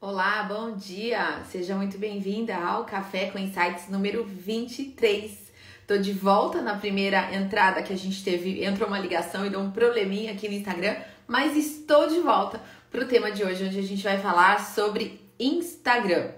Olá, bom dia! Seja muito bem-vinda ao Café com Insights número 23. Tô de volta na primeira entrada que a gente teve, entrou uma ligação e deu um probleminha aqui no Instagram, mas estou de volta para o tema de hoje, onde a gente vai falar sobre Instagram.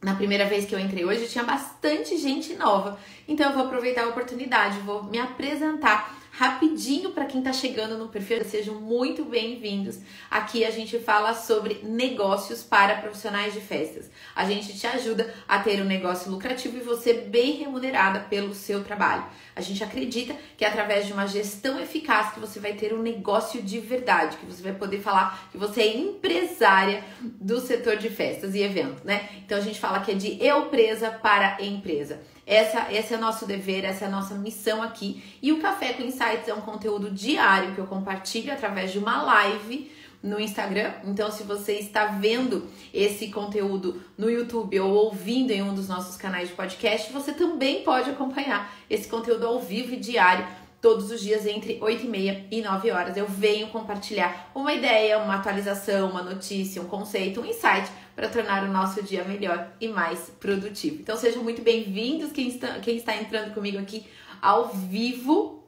Na primeira vez que eu entrei hoje, tinha bastante gente nova, então eu vou aproveitar a oportunidade, vou me apresentar rapidinho para quem está chegando no perfil. Sejam muito bem-vindos. Aqui a gente fala sobre negócios para profissionais de festas. A gente te ajuda a ter um negócio lucrativo e você bem remunerada pelo seu trabalho. A gente acredita que é através de uma gestão eficaz que você vai ter um negócio de verdade, que você vai poder falar que você é empresária do setor de festas e eventos, né? Então a gente fala que é de eu presa para empresa. Essa, esse é nosso dever, essa é a nossa missão aqui. E o Café com Insights é um conteúdo diário que eu compartilho através de uma live no Instagram. Então, se você está vendo esse conteúdo no YouTube ou ouvindo em um dos nossos canais de podcast, você também pode acompanhar esse conteúdo ao vivo e diário todos os dias entre 8 e meia e 9 horas. Eu venho compartilhar uma ideia, uma atualização, uma notícia, um conceito, um insight para tornar o nosso dia melhor e mais produtivo. Então sejam muito bem-vindos quem está, quem está entrando comigo aqui ao vivo,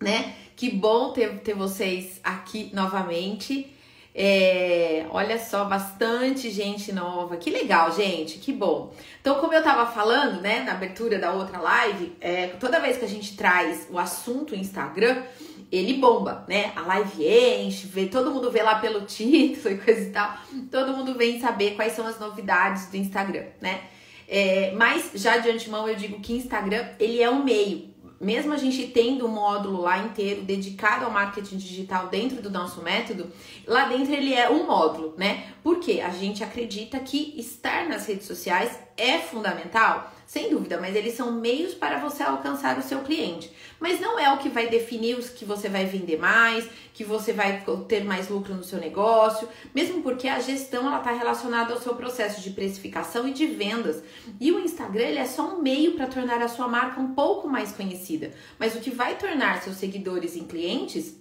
né? Que bom ter, ter vocês aqui novamente. É, olha só, bastante gente nova. Que legal, gente, que bom. Então, como eu tava falando, né, na abertura da outra live, é, toda vez que a gente traz o assunto Instagram, ele bomba, né? A live enche, vê, todo mundo vê lá pelo título e coisa e tal. Todo mundo vem saber quais são as novidades do Instagram, né? É, mas já de antemão eu digo que Instagram ele é um meio, mesmo a gente tendo um módulo lá inteiro dedicado ao marketing digital dentro do nosso método, lá dentro ele é um módulo, né? Porque a gente acredita que estar nas redes sociais é fundamental, sem dúvida, mas eles são meios para você alcançar o seu cliente. Mas não é o que vai definir os que você vai vender mais, que você vai ter mais lucro no seu negócio, mesmo porque a gestão ela está relacionada ao seu processo de precificação e de vendas. E o Instagram ele é só um meio para tornar a sua marca um pouco mais conhecida. Mas o que vai tornar seus seguidores em clientes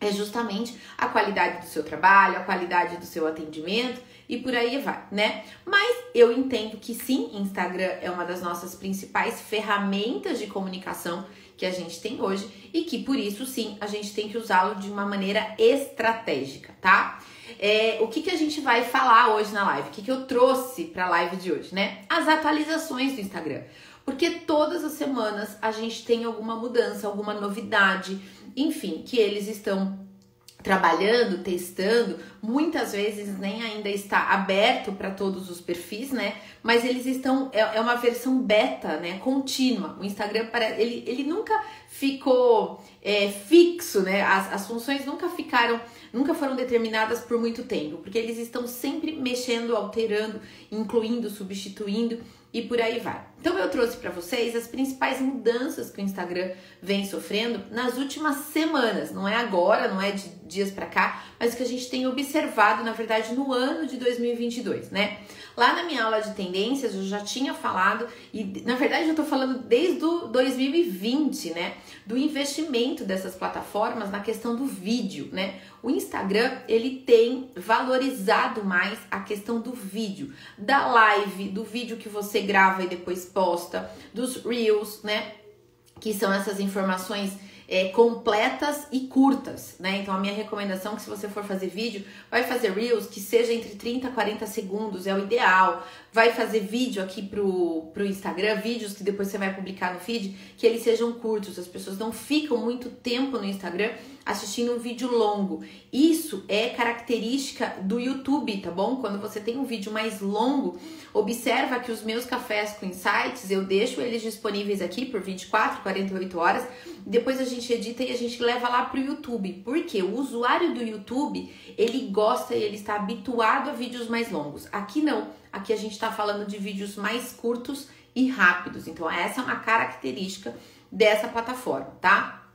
é justamente a qualidade do seu trabalho, a qualidade do seu atendimento e por aí vai, né? Mas eu entendo que sim, Instagram é uma das nossas principais ferramentas de comunicação que a gente tem hoje e que por isso sim a gente tem que usá-lo de uma maneira estratégica, tá? É, o que, que a gente vai falar hoje na live? O que, que eu trouxe para a live de hoje, né? As atualizações do Instagram. Porque todas as semanas a gente tem alguma mudança, alguma novidade, enfim, que eles estão trabalhando, testando, muitas vezes nem ainda está aberto para todos os perfis, né? Mas eles estão é, é, uma versão beta, né? Contínua. O Instagram ele, ele nunca ficou é, fixo, né? As, as funções nunca ficaram, nunca foram determinadas por muito tempo, porque eles estão sempre mexendo, alterando, incluindo, substituindo e por aí vai. Então eu trouxe para vocês as principais mudanças que o Instagram vem sofrendo nas últimas semanas, não é agora, não é de dias para cá, mas que a gente tem observado, na verdade, no ano de 2022, né? Lá na minha aula de tendências eu já tinha falado e na verdade eu tô falando desde o 2020, né, do investimento dessas plataformas na questão do vídeo, né? O Instagram, ele tem valorizado mais a questão do vídeo, da live, do vídeo que você grava e depois posta, dos reels, né? Que são essas informações é, completas e curtas, né? Então a minha recomendação é que se você for fazer vídeo, vai fazer reels que seja entre 30 a 40 segundos, é o ideal. Vai fazer vídeo aqui pro, pro Instagram, vídeos que depois você vai publicar no feed, que eles sejam curtos. As pessoas não ficam muito tempo no Instagram assistindo um vídeo longo. Isso é característica do YouTube, tá bom? Quando você tem um vídeo mais longo, observa que os meus cafés com insights, eu deixo eles disponíveis aqui por 24, 48 horas. Depois a gente edita e a gente leva lá pro YouTube. Porque o usuário do YouTube, ele gosta e ele está habituado a vídeos mais longos. Aqui não. Aqui a gente está falando de vídeos mais curtos e rápidos. Então essa é uma característica dessa plataforma, tá?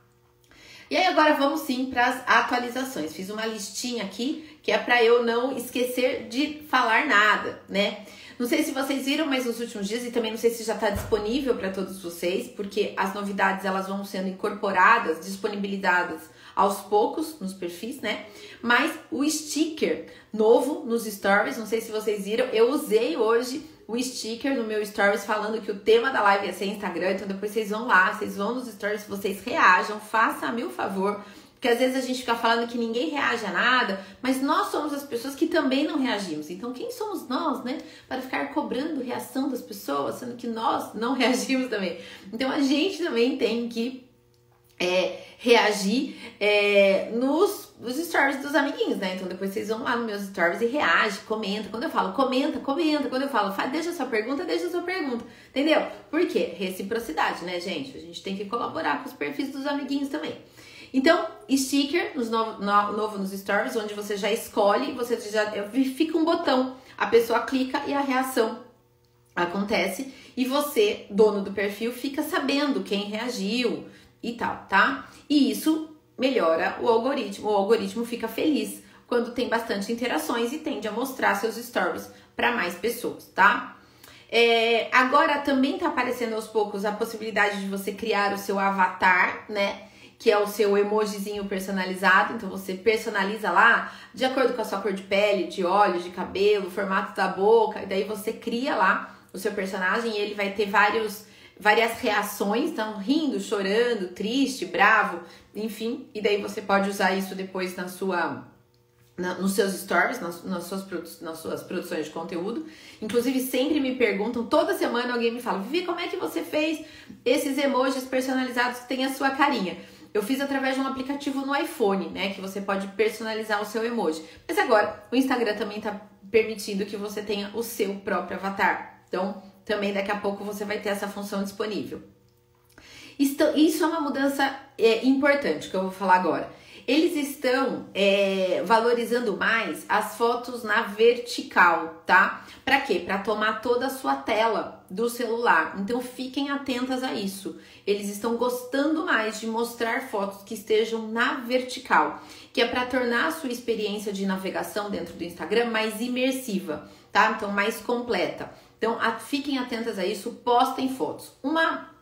E aí agora vamos sim para as atualizações. Fiz uma listinha aqui que é para eu não esquecer de falar nada, né? Não sei se vocês viram, mas nos últimos dias e também não sei se já está disponível para todos vocês, porque as novidades elas vão sendo incorporadas, disponibilizadas aos poucos nos perfis, né? Mas o sticker novo nos stories, não sei se vocês viram, eu usei hoje o sticker no meu stories falando que o tema da live ia ser Instagram, então depois vocês vão lá, vocês vão nos stories, vocês reajam, faça a meu favor porque às vezes a gente fica falando que ninguém reage a nada, mas nós somos as pessoas que também não reagimos. Então, quem somos nós, né? Para ficar cobrando reação das pessoas, sendo que nós não reagimos também. Então, a gente também tem que é, reagir é, nos, nos stories dos amiguinhos, né? Então depois vocês vão lá nos meus stories e reage, comenta. Quando eu falo comenta, comenta. Quando eu falo deixa sua pergunta, deixa sua pergunta. Entendeu? Por quê? Reciprocidade, né, gente? A gente tem que colaborar com os perfis dos amiguinhos também. Então, sticker nos novo, no, novo nos stories, onde você já escolhe, você já fica um botão, a pessoa clica e a reação acontece e você, dono do perfil, fica sabendo quem reagiu e tal, tá? E isso melhora o algoritmo, o algoritmo fica feliz quando tem bastante interações e tende a mostrar seus stories para mais pessoas, tá? É, agora também tá aparecendo aos poucos a possibilidade de você criar o seu avatar, né? Que é o seu emojizinho personalizado. Então você personaliza lá de acordo com a sua cor de pele, de olhos, de cabelo, formato da boca, e daí você cria lá o seu personagem e ele vai ter vários várias reações, então rindo, chorando, triste, bravo, enfim, e daí você pode usar isso depois na sua na, nos seus stories, nas, nas, suas, nas suas produções de conteúdo. Inclusive, sempre me perguntam, toda semana alguém me fala, Vivi, como é que você fez esses emojis personalizados que tem a sua carinha? Eu fiz através de um aplicativo no iPhone, né? Que você pode personalizar o seu emoji. Mas agora, o Instagram também tá permitindo que você tenha o seu próprio avatar. Então, também daqui a pouco você vai ter essa função disponível. Isso é uma mudança é, importante que eu vou falar agora. Eles estão é, valorizando mais as fotos na vertical, tá? Para quê? Para tomar toda a sua tela do celular. Então fiquem atentas a isso. Eles estão gostando mais de mostrar fotos que estejam na vertical, que é para tornar a sua experiência de navegação dentro do Instagram mais imersiva, tá? Então mais completa. Então a, fiquem atentas a isso, postem fotos. Uma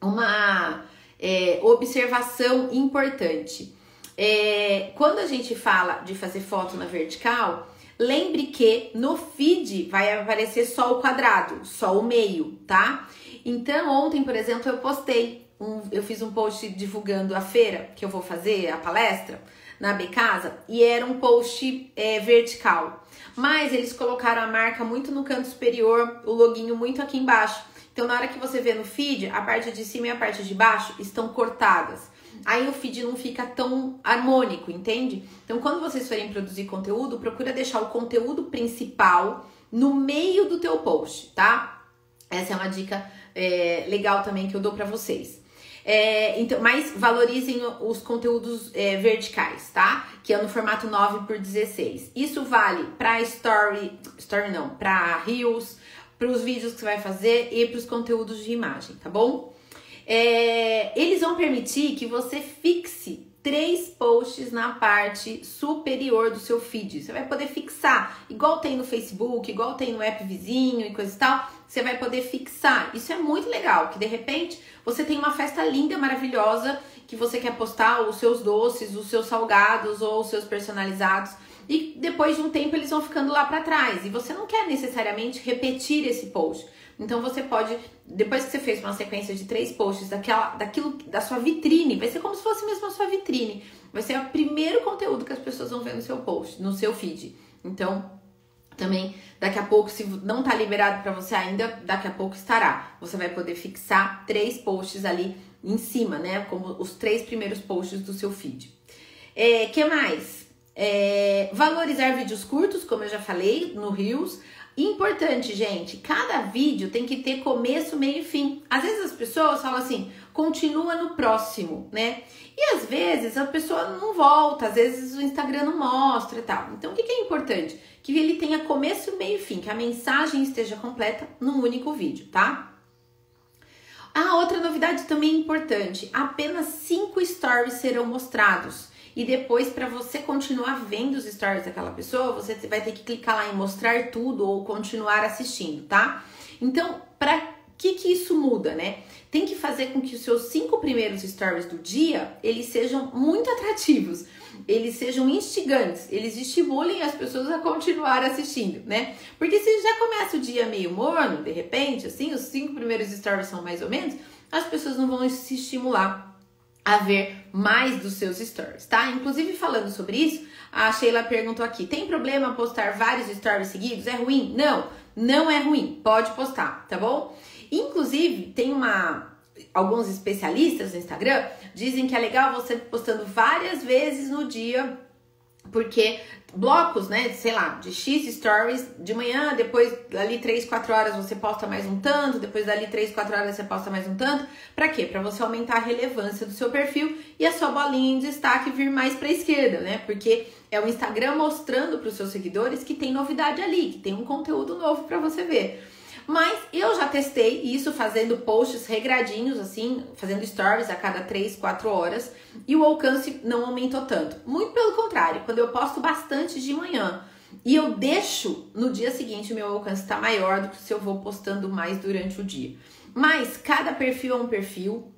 uma é, observação importante. É, quando a gente fala de fazer foto na vertical, lembre que no feed vai aparecer só o quadrado, só o meio, tá? Então, ontem, por exemplo, eu postei, um, eu fiz um post divulgando a feira que eu vou fazer, a palestra, na B Casa, e era um post é, vertical. Mas eles colocaram a marca muito no canto superior, o loginho muito aqui embaixo. Então, na hora que você vê no feed, a parte de cima e a parte de baixo estão cortadas aí o feed não fica tão harmônico, entende? Então, quando vocês forem produzir conteúdo, procura deixar o conteúdo principal no meio do teu post, tá? Essa é uma dica é, legal também que eu dou para vocês. É, então, mas valorizem os conteúdos é, verticais, tá? Que é no formato 9 por 16. Isso vale para story, story não, para reels, para os vídeos que você vai fazer e para os conteúdos de imagem, tá bom? É, eles vão permitir que você fixe três posts na parte superior do seu feed. Você vai poder fixar, igual tem no Facebook, igual tem no app vizinho e coisa e tal. Você vai poder fixar. Isso é muito legal, que de repente você tem uma festa linda, maravilhosa, que você quer postar os seus doces, os seus salgados ou os seus personalizados. E depois de um tempo eles vão ficando lá para trás. E você não quer necessariamente repetir esse post. Então você pode, depois que você fez uma sequência de três posts daquela, daquilo, da sua vitrine, vai ser como se fosse mesmo a sua vitrine. Vai ser o primeiro conteúdo que as pessoas vão ver no seu post, no seu feed. Então, também daqui a pouco, se não tá liberado para você ainda, daqui a pouco estará. Você vai poder fixar três posts ali em cima, né? Como os três primeiros posts do seu feed. É, que mais? É, valorizar vídeos curtos, como eu já falei, no Reels. Importante, gente, cada vídeo tem que ter começo, meio e fim. Às vezes as pessoas falam assim, continua no próximo, né? E às vezes a pessoa não volta, às vezes o Instagram não mostra e tal. Então o que, é importante? Que ele tenha começo, meio e fim, que a mensagem esteja completa num único vídeo, tá? A outra novidade também importante: apenas cinco stories serão mostrados e depois para você continuar vendo os stories daquela pessoa, você vai ter que clicar lá em mostrar tudo ou continuar assistindo, tá? Então, para que que isso muda, né? Tem que fazer com que os seus cinco primeiros stories do dia, eles sejam muito atrativos, eles sejam instigantes, eles estimulem as pessoas a continuar assistindo, né? Porque se já começa o dia meio morno, de repente, assim, os cinco primeiros stories são mais ou menos, as pessoas não vão se estimular a ver mais dos seus stories, tá? Inclusive falando sobre isso, a Sheila perguntou aqui: tem problema postar vários stories seguidos? É ruim? Não, não é ruim. Pode postar, tá bom? Inclusive, tem uma. Alguns especialistas no Instagram dizem que é legal você postando várias vezes no dia porque blocos, né, sei lá, de X stories de manhã, depois ali 3, 4 horas você posta mais um tanto, depois dali 3, 4 horas você posta mais um tanto. Para quê? Para você aumentar a relevância do seu perfil e a sua bolinha de destaque vir mais para esquerda, né? Porque é o Instagram mostrando para os seus seguidores que tem novidade ali, que tem um conteúdo novo para você ver. Mas eu já testei isso fazendo posts regradinhos, assim, fazendo stories a cada 3, 4 horas, e o alcance não aumentou tanto. Muito pelo contrário, quando eu posto bastante de manhã e eu deixo no dia seguinte, o meu alcance está maior do que se eu vou postando mais durante o dia. Mas cada perfil é um perfil,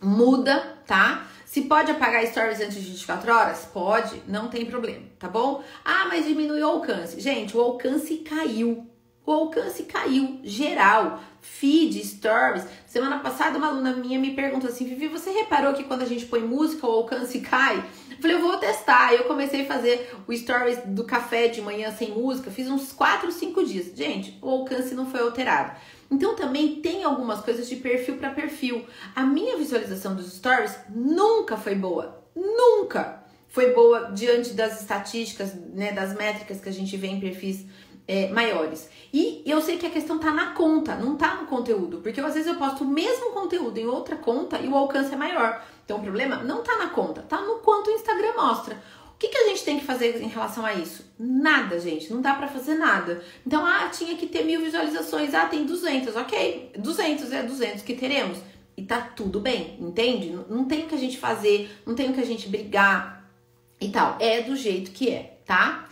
muda, tá? Se pode apagar stories antes de 24 horas? Pode, não tem problema, tá bom? Ah, mas diminui o alcance. Gente, o alcance caiu o alcance caiu geral. Feed, stories. Semana passada, uma aluna minha me perguntou assim: Vivi, você reparou que quando a gente põe música o alcance cai? Eu falei, eu vou testar. Eu comecei a fazer o stories do café de manhã sem música. Fiz uns 4, 5 dias. Gente, o alcance não foi alterado. Então também tem algumas coisas de perfil para perfil. A minha visualização dos stories nunca foi boa. Nunca foi boa diante das estatísticas, né, das métricas que a gente vê em perfis é, maiores. E eu sei que a questão tá na conta, não tá no conteúdo, porque às vezes eu posto o mesmo conteúdo em outra conta e o alcance é maior. Então o problema não tá na conta, tá no quanto o Instagram mostra. O que, que a gente tem que fazer em relação a isso? Nada, gente, não dá para fazer nada. Então, ah, tinha que ter mil visualizações, ah, tem 200, ok, 200 é 200 que teremos. E tá tudo bem, entende? Não, não tem o que a gente fazer, não tem o que a gente brigar e tal. É do jeito que é, tá?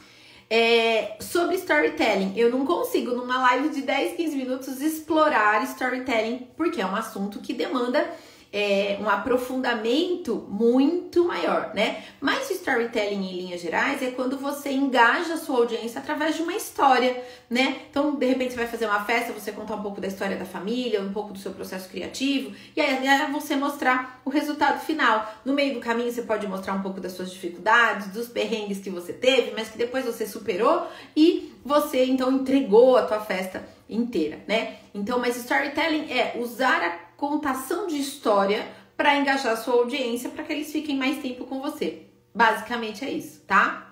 É, sobre storytelling, eu não consigo numa live de 10, 15 minutos explorar storytelling, porque é um assunto que demanda é, um aprofundamento muito maior, né? Mas o storytelling em linhas gerais é quando você engaja a sua audiência através de uma história, né? Então, de repente, você vai fazer uma festa, você contar um pouco da história da família, um pouco do seu processo criativo, e aí é você mostrar o resultado final. No meio do caminho, você pode mostrar um pouco das suas dificuldades, dos perrengues que você teve, mas que depois você superou e você então entregou a tua festa inteira, né? Então, mas storytelling é usar a contação de história para engajar sua audiência para que eles fiquem mais tempo com você. Basicamente é isso, tá?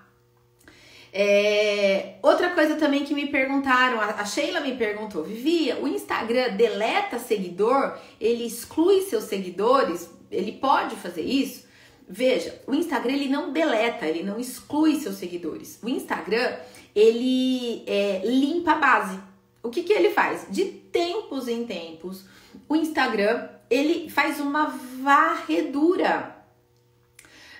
É, outra coisa também que me perguntaram, a Sheila me perguntou, Vivia, o Instagram deleta seguidor? Ele exclui seus seguidores? Ele pode fazer isso? Veja, o Instagram ele não deleta, ele não exclui seus seguidores. O Instagram ele é, limpa a base. O que, que ele faz? De tempos em tempos, o Instagram ele faz uma varredura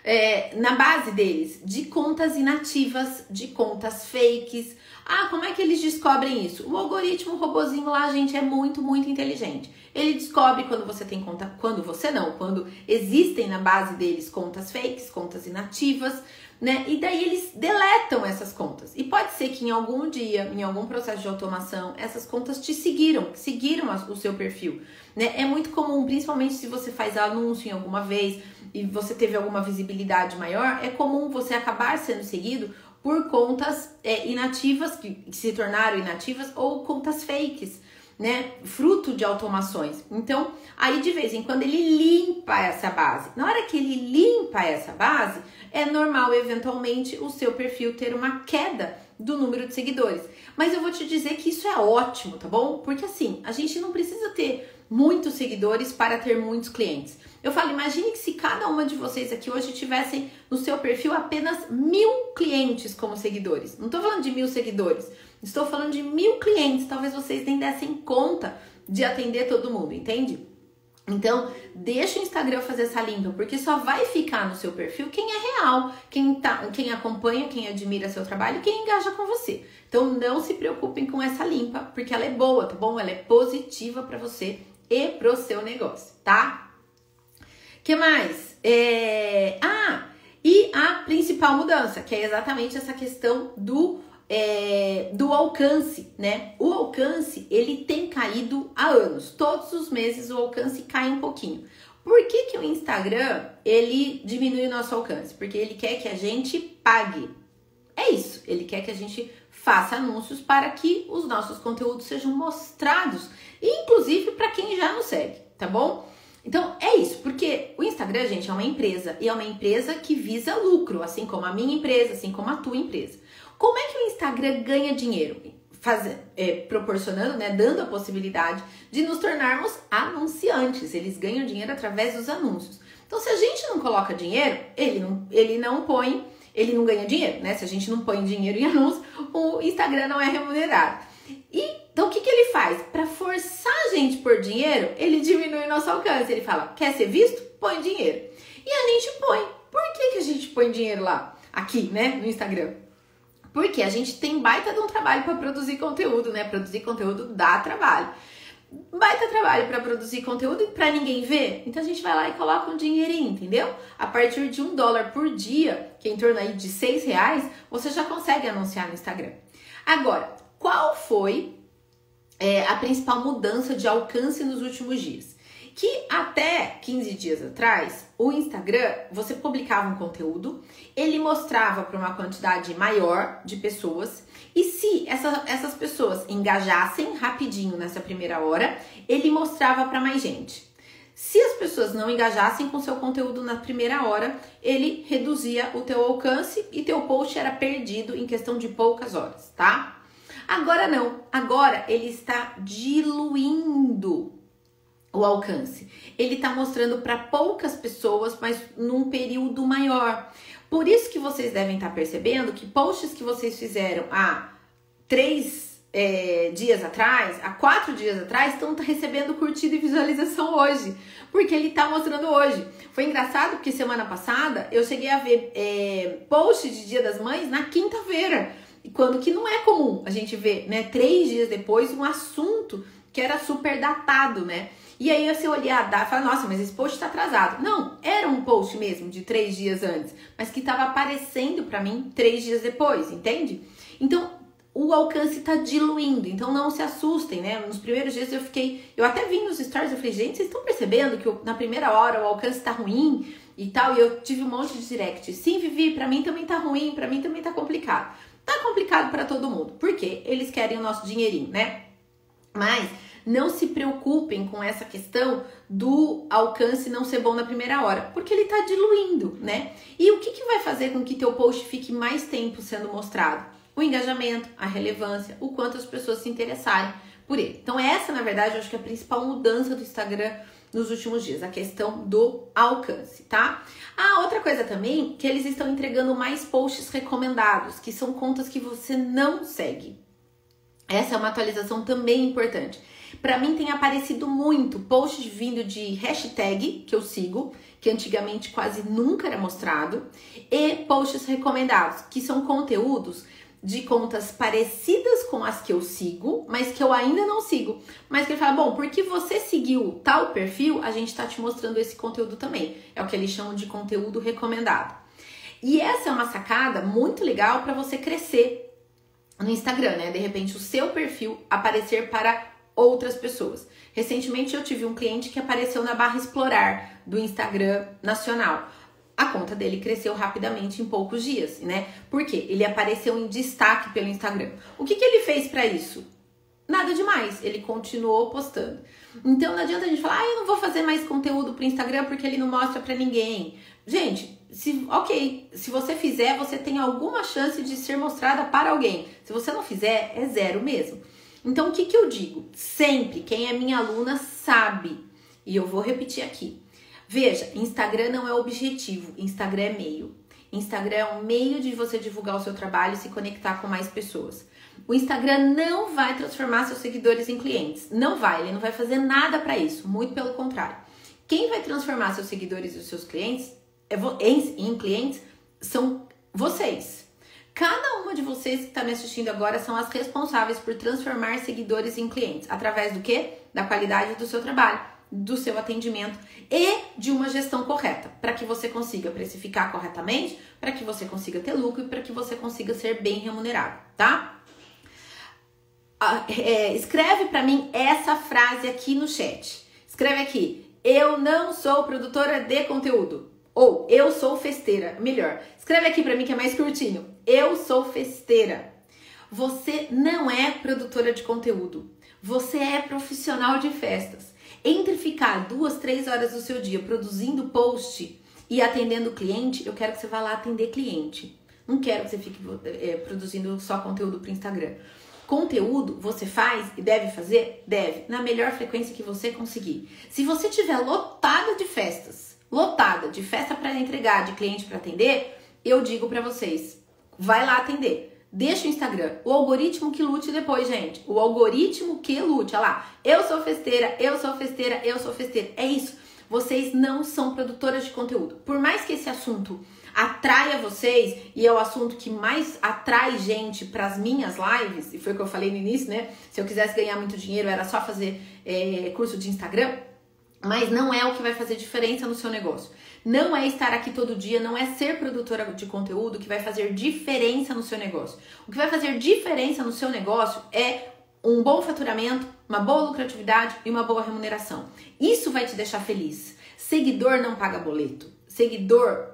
é, na base deles de contas inativas, de contas fakes. Ah, como é que eles descobrem isso? O algoritmo o robozinho lá, gente, é muito, muito inteligente. Ele descobre quando você tem conta, quando você não, quando existem na base deles contas fakes, contas inativas, né? E daí eles deletam essas contas. E pode ser que em algum dia, em algum processo de automação, essas contas te seguiram, seguiram o seu perfil, né? É muito comum, principalmente se você faz anúncio em alguma vez e você teve alguma visibilidade maior, é comum você acabar sendo seguido por contas é, inativas que, que se tornaram inativas ou contas fakes né, fruto de automações. Então, aí de vez em quando ele limpa essa base. Na hora que ele limpa essa base, é normal eventualmente o seu perfil ter uma queda do número de seguidores. Mas eu vou te dizer que isso é ótimo, tá bom? Porque assim, a gente não precisa ter muitos seguidores para ter muitos clientes. Eu falo, imagine que se cada uma de vocês aqui hoje tivessem no seu perfil apenas mil clientes como seguidores. Não estou falando de mil seguidores, estou falando de mil clientes. Talvez vocês nem dessem conta de atender todo mundo, entende? Então, deixa o Instagram fazer essa limpa, porque só vai ficar no seu perfil quem é real, quem, tá, quem acompanha, quem admira seu trabalho, quem engaja com você. Então, não se preocupem com essa limpa, porque ela é boa, tá bom? Ela é positiva para você e pro seu negócio, tá? Que mais? É... Ah, e a principal mudança, que é exatamente essa questão do é, do alcance, né? O alcance ele tem caído há anos. Todos os meses o alcance cai um pouquinho. Por que, que o Instagram ele diminui o nosso alcance? Porque ele quer que a gente pague. É isso. Ele quer que a gente faça anúncios para que os nossos conteúdos sejam mostrados, inclusive para quem já nos segue, tá bom? Então é isso, porque o Instagram, gente, é uma empresa e é uma empresa que visa lucro, assim como a minha empresa, assim como a tua empresa. Como é que o Instagram ganha dinheiro? Faz, é, proporcionando, né, dando a possibilidade de nos tornarmos anunciantes. Eles ganham dinheiro através dos anúncios. Então, se a gente não coloca dinheiro, ele não, ele não põe, ele não ganha dinheiro, né? Se a gente não põe dinheiro em anúncio, o Instagram não é remunerado. E, então, o que, que ele faz? Para forçar a gente por dinheiro, ele diminui nosso alcance. Ele fala: quer ser visto? Põe dinheiro. E a gente põe. Por que, que a gente põe dinheiro lá? Aqui, né? No Instagram. Porque a gente tem baita de um trabalho para produzir conteúdo, né? Produzir conteúdo dá trabalho. Baita trabalho para produzir conteúdo e para ninguém ver. Então a gente vai lá e coloca um dinheirinho, entendeu? A partir de um dólar por dia, que é em torno aí de seis reais, você já consegue anunciar no Instagram. Agora, qual foi é, a principal mudança de alcance nos últimos dias? Que até 15 dias atrás, o Instagram, você publicava um conteúdo, ele mostrava para uma quantidade maior de pessoas, e se essa, essas pessoas engajassem rapidinho nessa primeira hora, ele mostrava para mais gente. Se as pessoas não engajassem com seu conteúdo na primeira hora, ele reduzia o teu alcance e teu post era perdido em questão de poucas horas, tá? Agora não, agora ele está diluindo o alcance. Ele está mostrando para poucas pessoas, mas num período maior. Por isso que vocês devem estar tá percebendo que posts que vocês fizeram há três é, dias atrás, há quatro dias atrás, estão recebendo curtida e visualização hoje, porque ele está mostrando hoje. Foi engraçado porque semana passada eu cheguei a ver é, post de Dia das Mães na quinta-feira, quando que não é comum a gente ver, né, três dias depois um assunto que era super datado, né? E aí você olhar, dá, fala, nossa, mas esse post está atrasado. Não, era um post mesmo de três dias antes, mas que estava aparecendo para mim três dias depois, entende? Então o alcance está diluindo, então não se assustem, né? Nos primeiros dias eu fiquei, eu até vi nos stories, eu falei, gente, vocês estão percebendo que eu, na primeira hora o alcance está ruim e tal? E eu tive um monte de direct. Sim, Vivi, para mim também tá ruim, para mim também tá complicado. Tá complicado para todo mundo, porque eles querem o nosso dinheirinho, né? Mas não se preocupem com essa questão do alcance não ser bom na primeira hora, porque ele está diluindo, né? E o que, que vai fazer com que teu post fique mais tempo sendo mostrado? O engajamento, a relevância, o quanto as pessoas se interessarem por ele. Então, essa, na verdade, eu acho que é a principal mudança do Instagram nos últimos dias, a questão do alcance, tá? Ah, outra coisa também, que eles estão entregando mais posts recomendados, que são contas que você não segue. Essa é uma atualização também importante. Para mim tem aparecido muito posts vindo de hashtag que eu sigo, que antigamente quase nunca era mostrado, e posts recomendados, que são conteúdos de contas parecidas com as que eu sigo, mas que eu ainda não sigo. Mas que ele fala, bom, porque você seguiu tal perfil, a gente está te mostrando esse conteúdo também. É o que eles chamam de conteúdo recomendado. E essa é uma sacada muito legal para você crescer no Instagram, né? De repente o seu perfil aparecer para outras pessoas. Recentemente eu tive um cliente que apareceu na barra explorar do Instagram nacional. A conta dele cresceu rapidamente em poucos dias, né? Porque ele apareceu em destaque pelo Instagram. O que, que ele fez para isso? Nada demais, ele continuou postando. Então não adianta a gente falar, ah, eu não vou fazer mais conteúdo pro Instagram porque ele não mostra para ninguém. Gente, se, ok, se você fizer, você tem alguma chance de ser mostrada para alguém. Se você não fizer, é zero mesmo. Então, o que, que eu digo? Sempre, quem é minha aluna sabe, e eu vou repetir aqui. Veja, Instagram não é objetivo, Instagram é meio. Instagram é um meio de você divulgar o seu trabalho e se conectar com mais pessoas. O Instagram não vai transformar seus seguidores em clientes. Não vai, ele não vai fazer nada para isso, muito pelo contrário. Quem vai transformar seus seguidores e os seus clientes em, em clientes são vocês. Cada uma de vocês que está me assistindo agora são as responsáveis por transformar seguidores em clientes. Através do quê? Da qualidade do seu trabalho, do seu atendimento e de uma gestão correta, para que você consiga precificar corretamente, para que você consiga ter lucro e para que você consiga ser bem remunerado, tá? Ah, é, escreve para mim essa frase aqui no chat. Escreve aqui: Eu não sou produtora de conteúdo. Ou eu sou festeira. Melhor, escreve aqui para mim que é mais curtinho. Eu sou festeira. Você não é produtora de conteúdo. Você é profissional de festas. Entre ficar duas, três horas do seu dia produzindo post e atendendo cliente, eu quero que você vá lá atender cliente. Não quero que você fique é, produzindo só conteúdo para Instagram. Conteúdo você faz e deve fazer? Deve, na melhor frequência que você conseguir. Se você tiver lotada de festas, lotada de festa para entregar, de cliente para atender, eu digo para vocês, vai lá atender. Deixa o Instagram. O algoritmo que lute depois, gente. O algoritmo que lute. Olha lá. Eu sou festeira, eu sou festeira, eu sou festeira. É isso. Vocês não são produtoras de conteúdo. Por mais que esse assunto atraia vocês e é o assunto que mais atrai gente para as minhas lives, e foi o que eu falei no início, né? Se eu quisesse ganhar muito dinheiro, era só fazer é, curso de Instagram mas não é o que vai fazer diferença no seu negócio. Não é estar aqui todo dia, não é ser produtora de conteúdo que vai fazer diferença no seu negócio. O que vai fazer diferença no seu negócio é um bom faturamento, uma boa lucratividade e uma boa remuneração. Isso vai te deixar feliz. Seguidor não paga boleto. Seguidor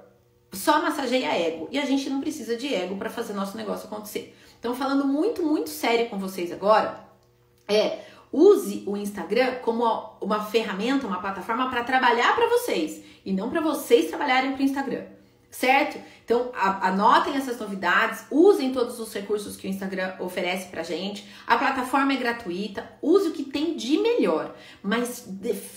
só massageia ego. E a gente não precisa de ego para fazer nosso negócio acontecer. Então, falando muito, muito sério com vocês agora, é Use o Instagram como uma ferramenta, uma plataforma para trabalhar para vocês e não para vocês trabalharem para o Instagram, certo? Então anotem essas novidades, usem todos os recursos que o Instagram oferece para gente. A plataforma é gratuita, use o que tem de melhor, mas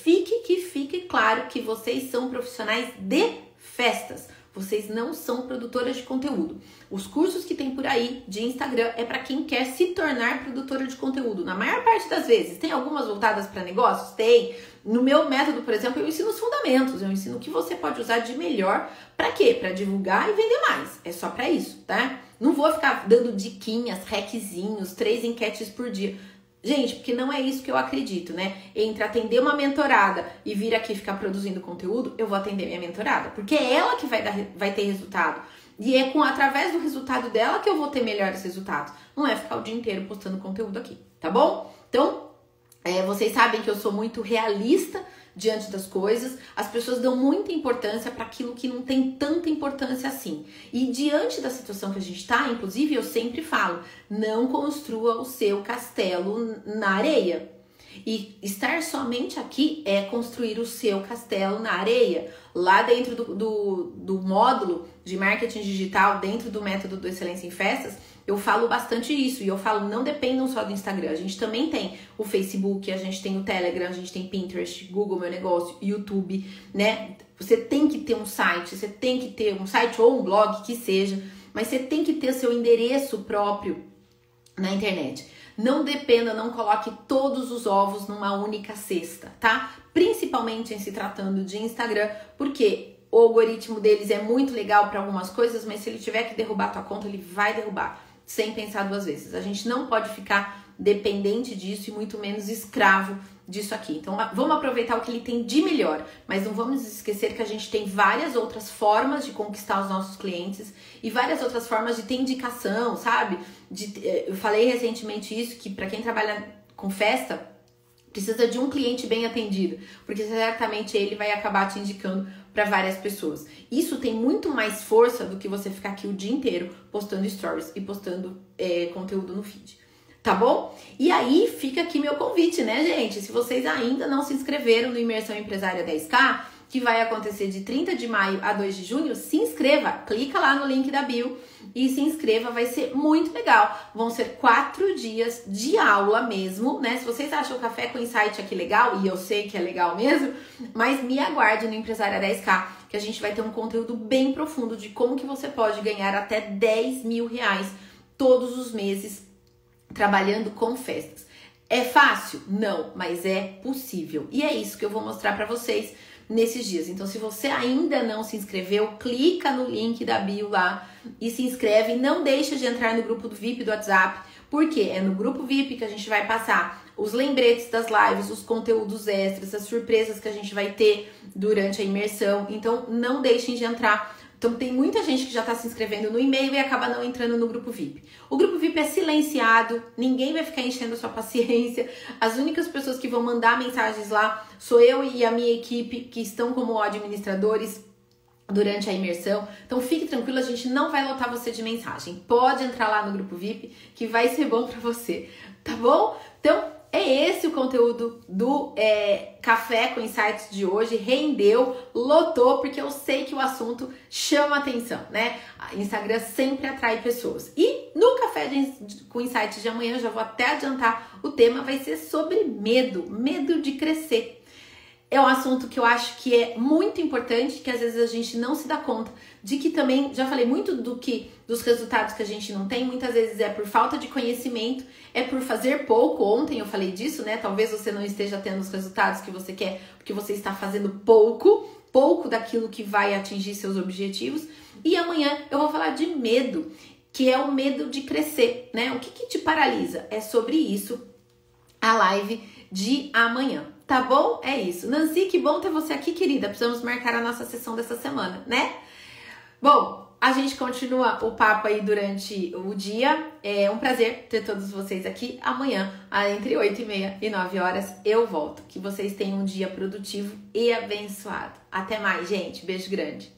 fique que fique claro que vocês são profissionais de festas. Vocês não são produtoras de conteúdo. Os cursos que tem por aí de Instagram é para quem quer se tornar produtora de conteúdo. Na maior parte das vezes, tem algumas voltadas para negócios? Tem. No meu método, por exemplo, eu ensino os fundamentos, eu ensino o que você pode usar de melhor para quê? Para divulgar e vender mais. É só para isso, tá? Não vou ficar dando diquinhas, hackzinhos, três enquetes por dia. Gente, porque não é isso que eu acredito, né? Entre atender uma mentorada e vir aqui ficar produzindo conteúdo, eu vou atender minha mentorada, porque é ela que vai, dar, vai ter resultado. E é com através do resultado dela que eu vou ter melhores resultados. Não é ficar o dia inteiro postando conteúdo aqui, tá bom? Então, é, vocês sabem que eu sou muito realista diante das coisas, as pessoas dão muita importância para aquilo que não tem tanta importância assim. E diante da situação que a gente está, inclusive eu sempre falo, não construa o seu castelo na areia. E estar somente aqui é construir o seu castelo na areia. Lá dentro do, do, do módulo de marketing digital, dentro do método do Excelência em Festas, eu falo bastante isso e eu falo não dependam só do Instagram. A gente também tem o Facebook, a gente tem o Telegram, a gente tem Pinterest, Google Meu Negócio, YouTube, né? Você tem que ter um site, você tem que ter um site ou um blog que seja, mas você tem que ter seu endereço próprio na internet. Não dependa, não coloque todos os ovos numa única cesta, tá? Principalmente em se tratando de Instagram, porque o algoritmo deles é muito legal para algumas coisas, mas se ele tiver que derrubar tua conta, ele vai derrubar sem pensar duas vezes. A gente não pode ficar dependente disso e muito menos escravo disso aqui. Então vamos aproveitar o que ele tem de melhor, mas não vamos esquecer que a gente tem várias outras formas de conquistar os nossos clientes e várias outras formas de ter indicação, sabe? De, eh, eu falei recentemente isso que para quem trabalha com festa precisa de um cliente bem atendido, porque certamente ele vai acabar te indicando para várias pessoas. Isso tem muito mais força do que você ficar aqui o dia inteiro postando stories e postando é, conteúdo no feed. Tá bom? E aí fica aqui meu convite, né, gente? Se vocês ainda não se inscreveram no Imersão Empresária 10K, que vai acontecer de 30 de maio a 2 de junho, se inscreva, clica lá no link da bio e se inscreva, vai ser muito legal. Vão ser quatro dias de aula mesmo, né? Se vocês acham o Café com Insight aqui legal, e eu sei que é legal mesmo, mas me aguarde no Empresária 10K, que a gente vai ter um conteúdo bem profundo de como que você pode ganhar até 10 mil reais todos os meses trabalhando com festas. É fácil? Não, mas é possível. E é isso que eu vou mostrar para vocês nesses dias. Então, se você ainda não se inscreveu, clica no link da bio lá e se inscreve. Não deixa de entrar no grupo do VIP do WhatsApp, porque é no grupo VIP que a gente vai passar os lembretes das lives, os conteúdos extras, as surpresas que a gente vai ter durante a imersão. Então, não deixem de entrar. Então, tem muita gente que já está se inscrevendo no e-mail e acaba não entrando no grupo VIP. O grupo VIP é silenciado, ninguém vai ficar enchendo a sua paciência. As únicas pessoas que vão mandar mensagens lá sou eu e a minha equipe, que estão como administradores durante a imersão. Então fique tranquilo, a gente não vai lotar você de mensagem. Pode entrar lá no grupo VIP que vai ser bom para você, tá bom? Então é esse o conteúdo do é, Café com Insights de hoje. Rendeu, lotou, porque eu sei que o assunto chama atenção, né? Instagram sempre atrai pessoas. E no Café de, com Insights de amanhã, já vou até adiantar, o tema vai ser sobre medo, medo de crescer é um assunto que eu acho que é muito importante, que às vezes a gente não se dá conta de que também, já falei muito do que dos resultados que a gente não tem, muitas vezes é por falta de conhecimento, é por fazer pouco. Ontem eu falei disso, né? Talvez você não esteja tendo os resultados que você quer, porque você está fazendo pouco, pouco daquilo que vai atingir seus objetivos. E amanhã eu vou falar de medo, que é o medo de crescer, né? O que, que te paralisa? É sobre isso a live de amanhã. Tá bom? É isso. Nancy, que bom ter você aqui, querida. Precisamos marcar a nossa sessão dessa semana, né? Bom, a gente continua o papo aí durante o dia. É um prazer ter todos vocês aqui. Amanhã, entre 8 e meia e 9 horas, eu volto. Que vocês tenham um dia produtivo e abençoado. Até mais, gente. Beijo grande.